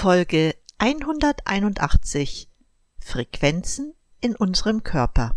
Folge 181 Frequenzen in unserem Körper.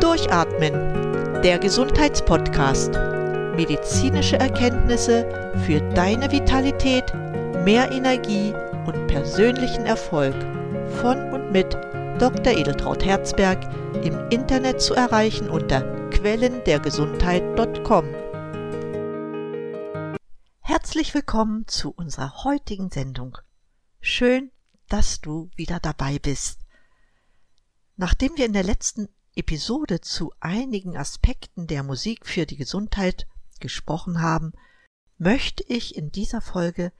Durchatmen, der Gesundheitspodcast. Medizinische Erkenntnisse für deine Vitalität, mehr Energie und persönlichen Erfolg von und mit Dr. Edeltraut Herzberg im Internet zu erreichen unter quellendergesundheit.com. Herzlich willkommen zu unserer heutigen Sendung. Schön, dass du wieder dabei bist. Nachdem wir in der letzten Episode zu einigen Aspekten der Musik für die Gesundheit gesprochen haben, möchte ich in dieser Folge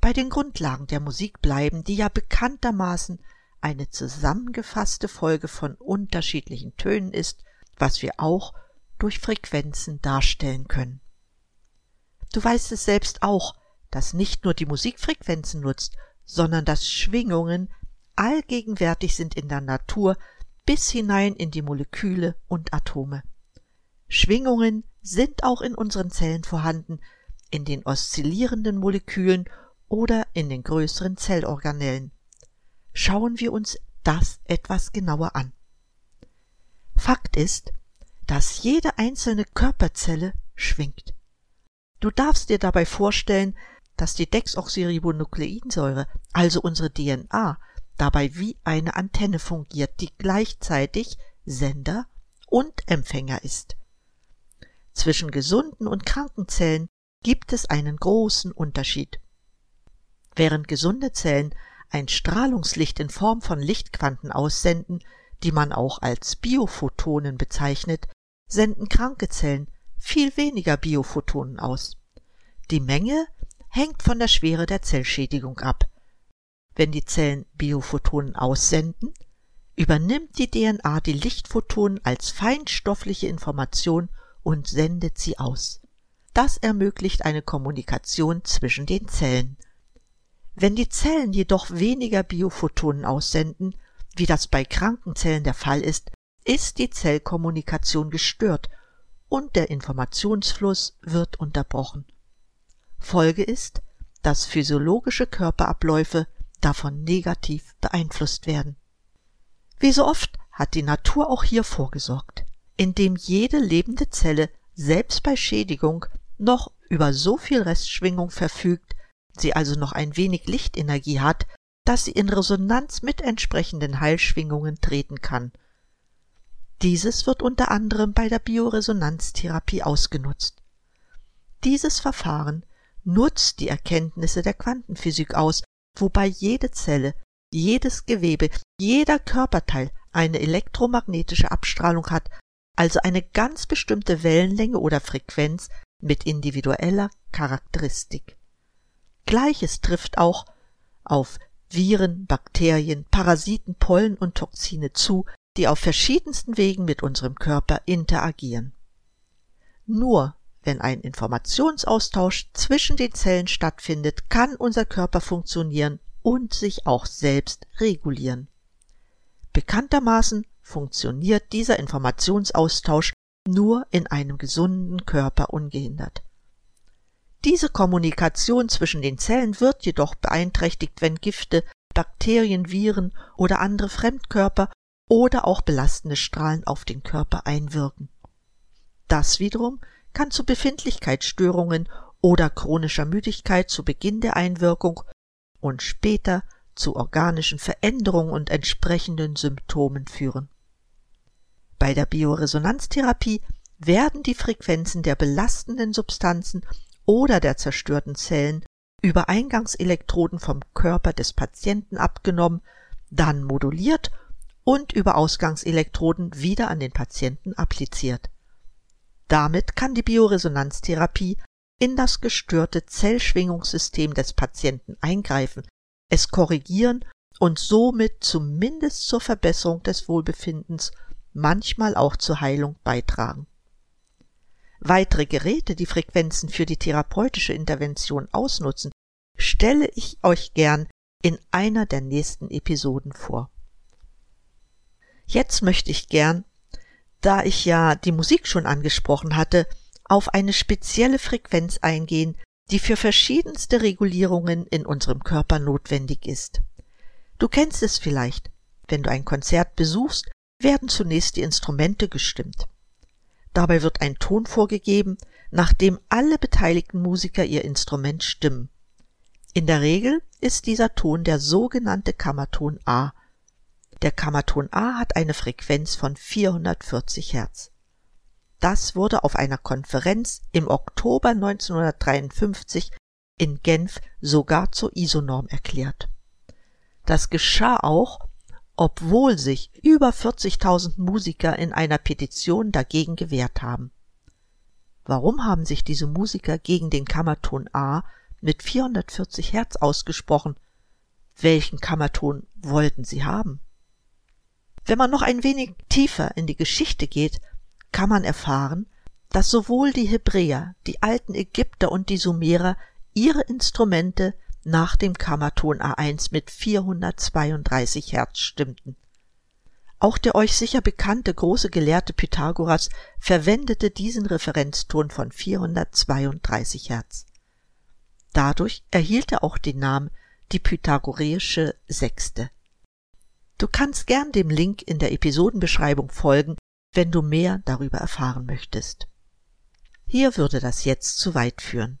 bei den Grundlagen der Musik bleiben, die ja bekanntermaßen eine zusammengefasste Folge von unterschiedlichen Tönen ist, was wir auch durch Frequenzen darstellen können. Du weißt es selbst auch, dass nicht nur die Musik Frequenzen nutzt, sondern dass Schwingungen allgegenwärtig sind in der Natur bis hinein in die Moleküle und Atome. Schwingungen sind auch in unseren Zellen vorhanden, in den oszillierenden Molekülen oder in den größeren Zellorganellen. Schauen wir uns das etwas genauer an. Fakt ist, dass jede einzelne Körperzelle schwingt. Du darfst dir dabei vorstellen, dass die Dexoxyribonukleinsäure, also unsere DNA, dabei wie eine Antenne fungiert, die gleichzeitig Sender und Empfänger ist. Zwischen gesunden und kranken Zellen gibt es einen großen Unterschied. Während gesunde Zellen ein Strahlungslicht in Form von Lichtquanten aussenden, die man auch als Biophotonen bezeichnet, senden kranke Zellen viel weniger Biophotonen aus. Die Menge hängt von der Schwere der Zellschädigung ab. Wenn die Zellen Biophotonen aussenden, übernimmt die DNA die Lichtphotonen als feinstoffliche Information und sendet sie aus. Das ermöglicht eine Kommunikation zwischen den Zellen. Wenn die Zellen jedoch weniger Biophotonen aussenden, wie das bei kranken Zellen der Fall ist, ist die Zellkommunikation gestört und der Informationsfluss wird unterbrochen. Folge ist, dass physiologische Körperabläufe davon negativ beeinflusst werden. Wie so oft hat die Natur auch hier vorgesorgt, indem jede lebende Zelle selbst bei Schädigung noch über so viel Restschwingung verfügt, sie also noch ein wenig Lichtenergie hat, dass sie in Resonanz mit entsprechenden Heilschwingungen treten kann – dieses wird unter anderem bei der Bioresonanztherapie ausgenutzt. Dieses Verfahren nutzt die Erkenntnisse der Quantenphysik aus, wobei jede Zelle, jedes Gewebe, jeder Körperteil eine elektromagnetische Abstrahlung hat, also eine ganz bestimmte Wellenlänge oder Frequenz mit individueller Charakteristik. Gleiches trifft auch auf Viren, Bakterien, Parasiten, Pollen und Toxine zu, die auf verschiedensten Wegen mit unserem Körper interagieren. Nur wenn ein Informationsaustausch zwischen den Zellen stattfindet, kann unser Körper funktionieren und sich auch selbst regulieren. Bekanntermaßen funktioniert dieser Informationsaustausch nur in einem gesunden Körper ungehindert. Diese Kommunikation zwischen den Zellen wird jedoch beeinträchtigt, wenn Gifte, Bakterien, Viren oder andere Fremdkörper oder auch belastende Strahlen auf den Körper einwirken. Das wiederum kann zu Befindlichkeitsstörungen oder chronischer Müdigkeit zu Beginn der Einwirkung und später zu organischen Veränderungen und entsprechenden Symptomen führen. Bei der Bioresonanztherapie werden die Frequenzen der belastenden Substanzen oder der zerstörten Zellen über Eingangselektroden vom Körper des Patienten abgenommen, dann moduliert und über Ausgangselektroden wieder an den Patienten appliziert. Damit kann die Bioresonanztherapie in das gestörte Zellschwingungssystem des Patienten eingreifen, es korrigieren und somit zumindest zur Verbesserung des Wohlbefindens, manchmal auch zur Heilung beitragen. Weitere Geräte, die Frequenzen für die therapeutische Intervention ausnutzen, stelle ich euch gern in einer der nächsten Episoden vor. Jetzt möchte ich gern, da ich ja die Musik schon angesprochen hatte, auf eine spezielle Frequenz eingehen, die für verschiedenste Regulierungen in unserem Körper notwendig ist. Du kennst es vielleicht. Wenn du ein Konzert besuchst, werden zunächst die Instrumente gestimmt. Dabei wird ein Ton vorgegeben, nach dem alle beteiligten Musiker ihr Instrument stimmen. In der Regel ist dieser Ton der sogenannte Kammerton A. Der Kammerton A hat eine Frequenz von 440 Hertz. Das wurde auf einer Konferenz im Oktober 1953 in Genf sogar zur ISO-Norm erklärt. Das geschah auch, obwohl sich über 40.000 Musiker in einer Petition dagegen gewehrt haben. Warum haben sich diese Musiker gegen den Kammerton A mit 440 Hertz ausgesprochen? Welchen Kammerton wollten sie haben? Wenn man noch ein wenig tiefer in die Geschichte geht, kann man erfahren, dass sowohl die Hebräer, die alten Ägypter und die Sumerer ihre Instrumente nach dem Kammerton A1 mit 432 Hertz stimmten. Auch der euch sicher bekannte große Gelehrte Pythagoras verwendete diesen Referenzton von 432 Hertz. Dadurch erhielt er auch den Namen die pythagoreische Sechste. Du kannst gern dem Link in der Episodenbeschreibung folgen, wenn du mehr darüber erfahren möchtest. Hier würde das jetzt zu weit führen.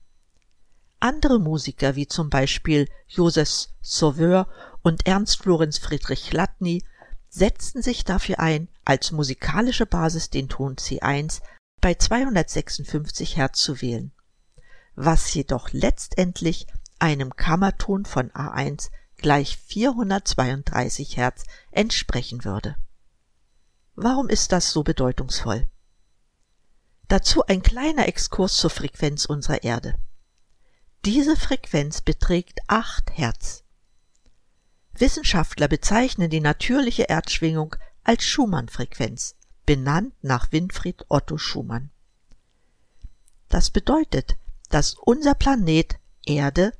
Andere Musiker wie zum Beispiel Joseph Sauveur und Ernst Florenz Friedrich Chladni setzten sich dafür ein, als musikalische Basis den Ton C1 bei 256 Hertz zu wählen, was jedoch letztendlich einem Kammerton von A1 gleich 432 Hertz entsprechen würde. Warum ist das so bedeutungsvoll? Dazu ein kleiner Exkurs zur Frequenz unserer Erde. Diese Frequenz beträgt 8 Hertz. Wissenschaftler bezeichnen die natürliche Erdschwingung als Schumann-Frequenz, benannt nach Winfried Otto Schumann. Das bedeutet, dass unser Planet Erde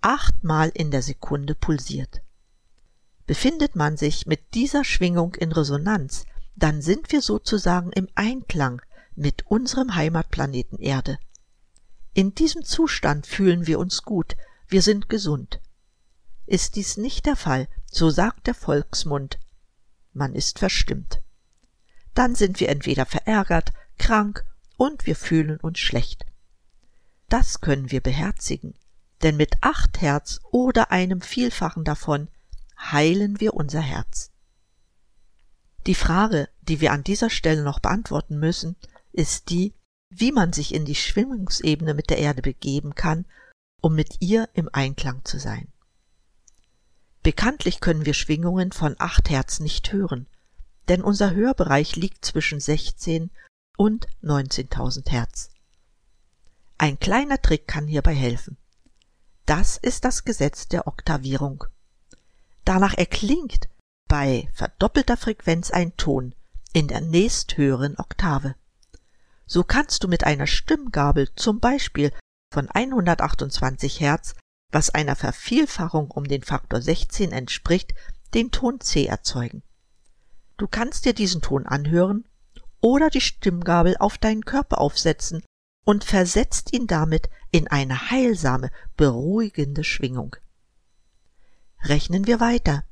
achtmal in der Sekunde pulsiert. Befindet man sich mit dieser Schwingung in Resonanz, dann sind wir sozusagen im Einklang mit unserem Heimatplaneten Erde. In diesem Zustand fühlen wir uns gut, wir sind gesund. Ist dies nicht der Fall, so sagt der Volksmund, man ist verstimmt. Dann sind wir entweder verärgert, krank und wir fühlen uns schlecht. Das können wir beherzigen, denn mit acht Herz oder einem Vielfachen davon heilen wir unser Herz. Die Frage, die wir an dieser Stelle noch beantworten müssen, ist die, wie man sich in die Schwingungsebene mit der Erde begeben kann, um mit ihr im Einklang zu sein. Bekanntlich können wir Schwingungen von 8 Hertz nicht hören, denn unser Hörbereich liegt zwischen 16 und 19.000 Hertz. Ein kleiner Trick kann hierbei helfen. Das ist das Gesetz der Oktavierung. Danach erklingt bei verdoppelter Frequenz ein Ton in der nächsthöheren Oktave. So kannst du mit einer Stimmgabel zum Beispiel von 128 Hertz, was einer Vervielfachung um den Faktor 16 entspricht, den Ton C erzeugen. Du kannst dir diesen Ton anhören oder die Stimmgabel auf deinen Körper aufsetzen und versetzt ihn damit in eine heilsame, beruhigende Schwingung. Rechnen wir weiter.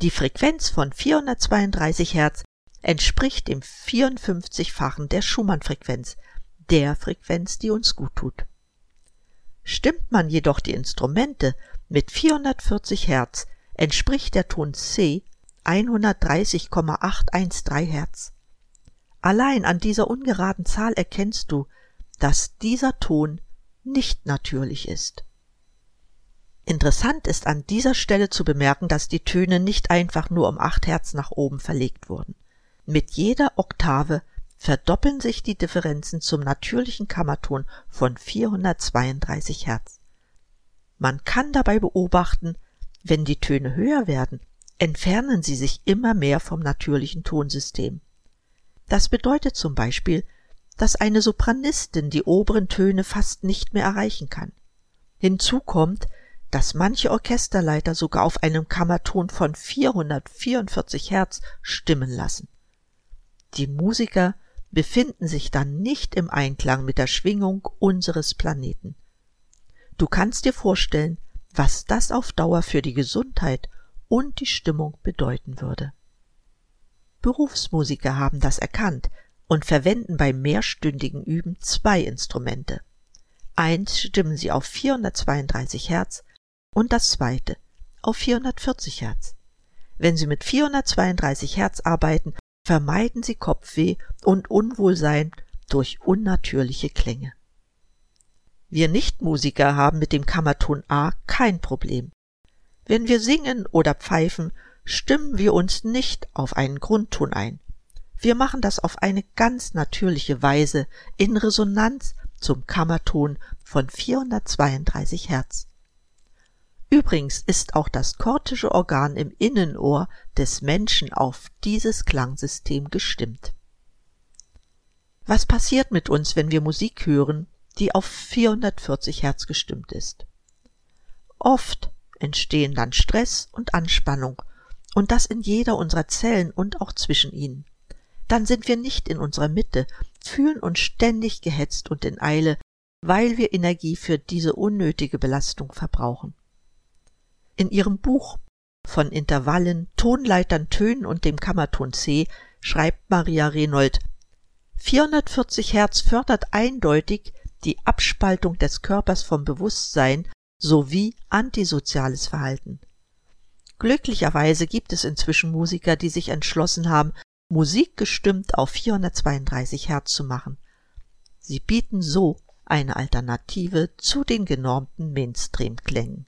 Die Frequenz von 432 Hertz entspricht dem 54-fachen der Schumann-Frequenz, der Frequenz, die uns gut tut. Stimmt man jedoch die Instrumente mit 440 Hertz, entspricht der Ton C 130,813 Hertz. Allein an dieser ungeraden Zahl erkennst du, dass dieser Ton nicht natürlich ist. Interessant ist an dieser Stelle zu bemerken, dass die Töne nicht einfach nur um acht Hertz nach oben verlegt wurden. Mit jeder Oktave verdoppeln sich die Differenzen zum natürlichen Kammerton von 432 Hertz. Man kann dabei beobachten, wenn die Töne höher werden, entfernen sie sich immer mehr vom natürlichen Tonsystem. Das bedeutet zum Beispiel, dass eine Sopranistin die oberen Töne fast nicht mehr erreichen kann. Hinzu kommt, dass manche Orchesterleiter sogar auf einem Kammerton von 444 Hertz stimmen lassen. Die Musiker befinden sich dann nicht im Einklang mit der Schwingung unseres Planeten. Du kannst dir vorstellen, was das auf Dauer für die Gesundheit und die Stimmung bedeuten würde. Berufsmusiker haben das erkannt und verwenden beim mehrstündigen Üben zwei Instrumente. Eins stimmen sie auf 432 Hertz und das zweite auf 440 Hertz. Wenn Sie mit 432 Hertz arbeiten, vermeiden Sie Kopfweh und Unwohlsein durch unnatürliche Klänge. Wir Nichtmusiker haben mit dem Kammerton A kein Problem. Wenn wir singen oder pfeifen, stimmen wir uns nicht auf einen Grundton ein. Wir machen das auf eine ganz natürliche Weise in Resonanz zum Kammerton von 432 Hertz. Übrigens ist auch das kortische Organ im Innenohr des Menschen auf dieses Klangsystem gestimmt. Was passiert mit uns, wenn wir Musik hören, die auf 440 Hertz gestimmt ist? Oft entstehen dann Stress und Anspannung, und das in jeder unserer Zellen und auch zwischen ihnen. Dann sind wir nicht in unserer Mitte, fühlen uns ständig gehetzt und in Eile, weil wir Energie für diese unnötige Belastung verbrauchen. In ihrem Buch von Intervallen, Tonleitern, Tönen und dem Kammerton C schreibt Maria Renold 440 Hertz fördert eindeutig die Abspaltung des Körpers vom Bewusstsein sowie antisoziales Verhalten. Glücklicherweise gibt es inzwischen Musiker, die sich entschlossen haben, Musik gestimmt auf 432 Hertz zu machen. Sie bieten so eine Alternative zu den genormten Mainstream-Klängen.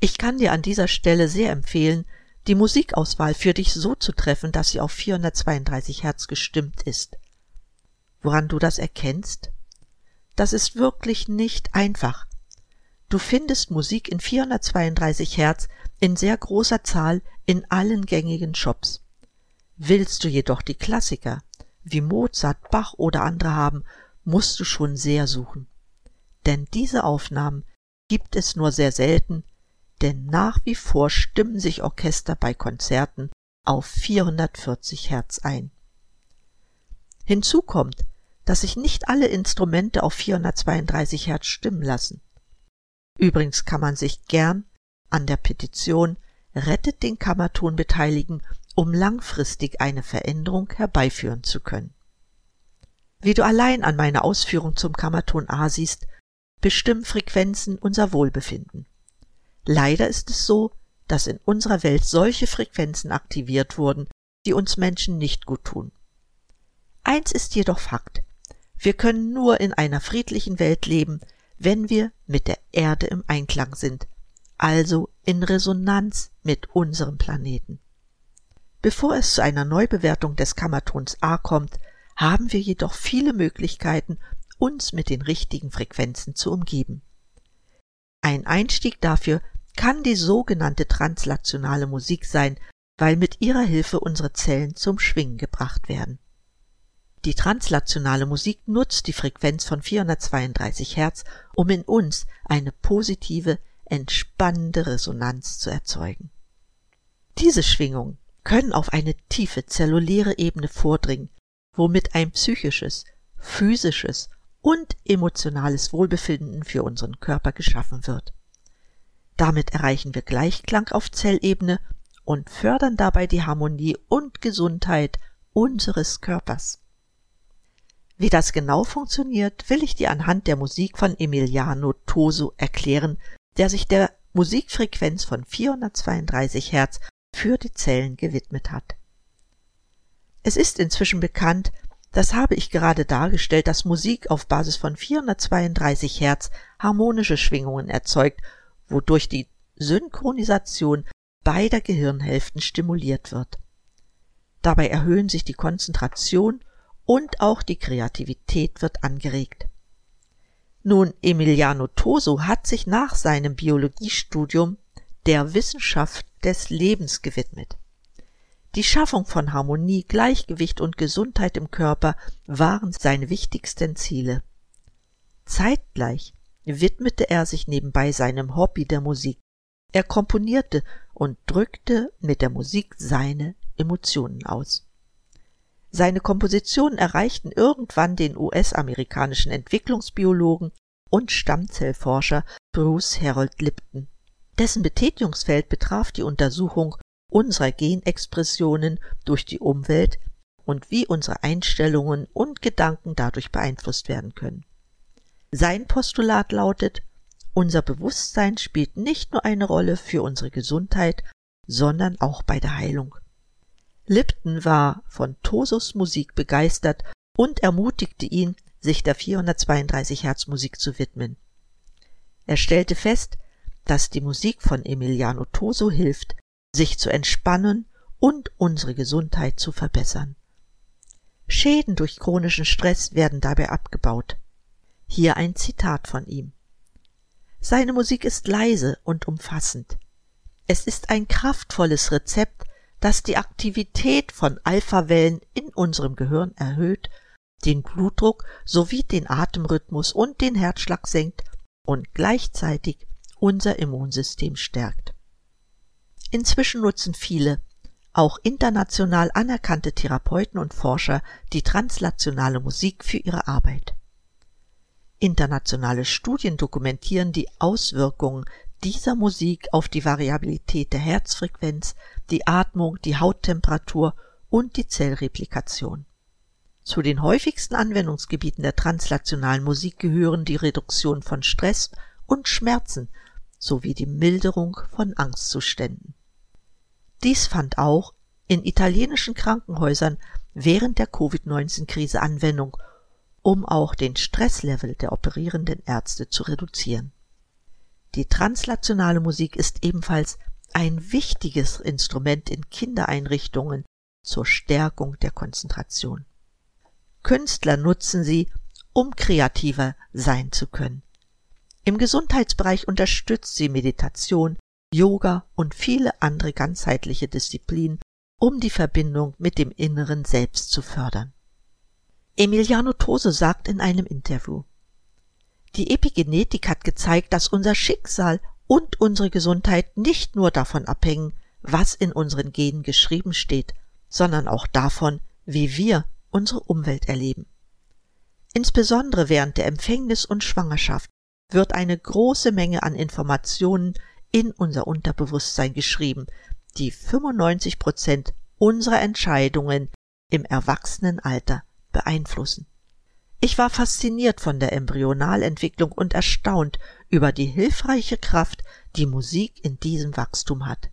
Ich kann dir an dieser Stelle sehr empfehlen, die Musikauswahl für dich so zu treffen, dass sie auf 432 Hertz gestimmt ist. Woran du das erkennst? Das ist wirklich nicht einfach. Du findest Musik in 432 Hertz in sehr großer Zahl in allen gängigen Shops. Willst du jedoch die Klassiker wie Mozart, Bach oder andere haben, musst du schon sehr suchen. Denn diese Aufnahmen gibt es nur sehr selten denn nach wie vor stimmen sich Orchester bei Konzerten auf 440 Hertz ein. Hinzu kommt, dass sich nicht alle Instrumente auf 432 Hertz stimmen lassen. Übrigens kann man sich gern an der Petition Rettet den Kammerton beteiligen, um langfristig eine Veränderung herbeiführen zu können. Wie du allein an meiner Ausführung zum Kammerton A siehst, bestimmen Frequenzen unser Wohlbefinden. Leider ist es so, dass in unserer Welt solche Frequenzen aktiviert wurden, die uns Menschen nicht gut tun. Eins ist jedoch Fakt. Wir können nur in einer friedlichen Welt leben, wenn wir mit der Erde im Einklang sind, also in Resonanz mit unserem Planeten. Bevor es zu einer Neubewertung des Kammertons A kommt, haben wir jedoch viele Möglichkeiten, uns mit den richtigen Frequenzen zu umgeben. Ein Einstieg dafür kann die sogenannte translationale Musik sein, weil mit ihrer Hilfe unsere Zellen zum Schwingen gebracht werden. Die translationale Musik nutzt die Frequenz von 432 Hertz, um in uns eine positive, entspannende Resonanz zu erzeugen. Diese Schwingungen können auf eine tiefe zelluläre Ebene vordringen, womit ein psychisches, physisches und emotionales Wohlbefinden für unseren Körper geschaffen wird. Damit erreichen wir Gleichklang auf Zellebene und fördern dabei die Harmonie und Gesundheit unseres Körpers. Wie das genau funktioniert, will ich dir anhand der Musik von Emiliano Toso erklären, der sich der Musikfrequenz von 432 Hertz für die Zellen gewidmet hat. Es ist inzwischen bekannt, das habe ich gerade dargestellt, dass Musik auf Basis von 432 Hertz harmonische Schwingungen erzeugt wodurch die Synchronisation beider Gehirnhälften stimuliert wird. Dabei erhöhen sich die Konzentration und auch die Kreativität wird angeregt. Nun, Emiliano Toso hat sich nach seinem Biologiestudium der Wissenschaft des Lebens gewidmet. Die Schaffung von Harmonie, Gleichgewicht und Gesundheit im Körper waren seine wichtigsten Ziele. Zeitgleich widmete er sich nebenbei seinem Hobby der Musik. Er komponierte und drückte mit der Musik seine Emotionen aus. Seine Kompositionen erreichten irgendwann den US-amerikanischen Entwicklungsbiologen und Stammzellforscher Bruce Harold Lipton. Dessen Betätigungsfeld betraf die Untersuchung unserer Genexpressionen durch die Umwelt und wie unsere Einstellungen und Gedanken dadurch beeinflusst werden können. Sein Postulat lautet, unser Bewusstsein spielt nicht nur eine Rolle für unsere Gesundheit, sondern auch bei der Heilung. Lipton war von Tosos Musik begeistert und ermutigte ihn, sich der 432 Hertz Musik zu widmen. Er stellte fest, dass die Musik von Emiliano Toso hilft, sich zu entspannen und unsere Gesundheit zu verbessern. Schäden durch chronischen Stress werden dabei abgebaut. Hier ein Zitat von ihm. Seine Musik ist leise und umfassend. Es ist ein kraftvolles Rezept, das die Aktivität von Alphawellen in unserem Gehirn erhöht, den Blutdruck sowie den Atemrhythmus und den Herzschlag senkt und gleichzeitig unser Immunsystem stärkt. Inzwischen nutzen viele, auch international anerkannte Therapeuten und Forscher die translationale Musik für ihre Arbeit. Internationale Studien dokumentieren die Auswirkungen dieser Musik auf die Variabilität der Herzfrequenz, die Atmung, die Hauttemperatur und die Zellreplikation. Zu den häufigsten Anwendungsgebieten der translationalen Musik gehören die Reduktion von Stress und Schmerzen sowie die Milderung von Angstzuständen. Dies fand auch in italienischen Krankenhäusern während der Covid-19-Krise Anwendung, um auch den Stresslevel der operierenden Ärzte zu reduzieren. Die translationale Musik ist ebenfalls ein wichtiges Instrument in Kindereinrichtungen zur Stärkung der Konzentration. Künstler nutzen sie, um kreativer sein zu können. Im Gesundheitsbereich unterstützt sie Meditation, Yoga und viele andere ganzheitliche Disziplinen, um die Verbindung mit dem inneren Selbst zu fördern. Emiliano Tose sagt in einem Interview, die Epigenetik hat gezeigt, dass unser Schicksal und unsere Gesundheit nicht nur davon abhängen, was in unseren Genen geschrieben steht, sondern auch davon, wie wir unsere Umwelt erleben. Insbesondere während der Empfängnis und Schwangerschaft wird eine große Menge an Informationen in unser Unterbewusstsein geschrieben, die 95 Prozent unserer Entscheidungen im Erwachsenenalter beeinflussen. Ich war fasziniert von der Embryonalentwicklung und erstaunt über die hilfreiche Kraft, die Musik in diesem Wachstum hat.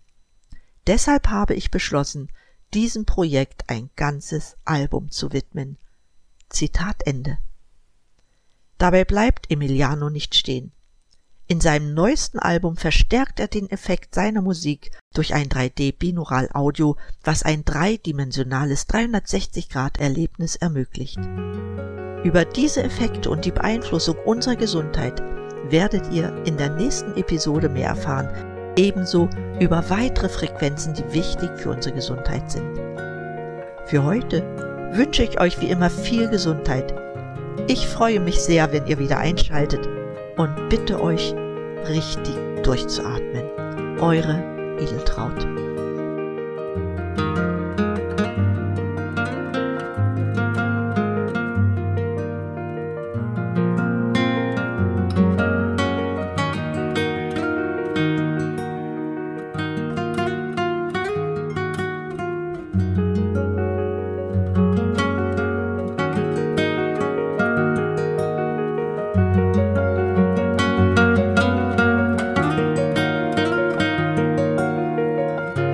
Deshalb habe ich beschlossen, diesem Projekt ein ganzes Album zu widmen. Zitat Ende. Dabei bleibt Emiliano nicht stehen. In seinem neuesten Album verstärkt er den Effekt seiner Musik durch ein 3D-Binaural-Audio, was ein dreidimensionales 360-Grad-Erlebnis ermöglicht. Über diese Effekte und die Beeinflussung unserer Gesundheit werdet ihr in der nächsten Episode mehr erfahren, ebenso über weitere Frequenzen, die wichtig für unsere Gesundheit sind. Für heute wünsche ich euch wie immer viel Gesundheit. Ich freue mich sehr, wenn ihr wieder einschaltet und bitte euch, richtig durchzuatmen. Eure Edeltraut.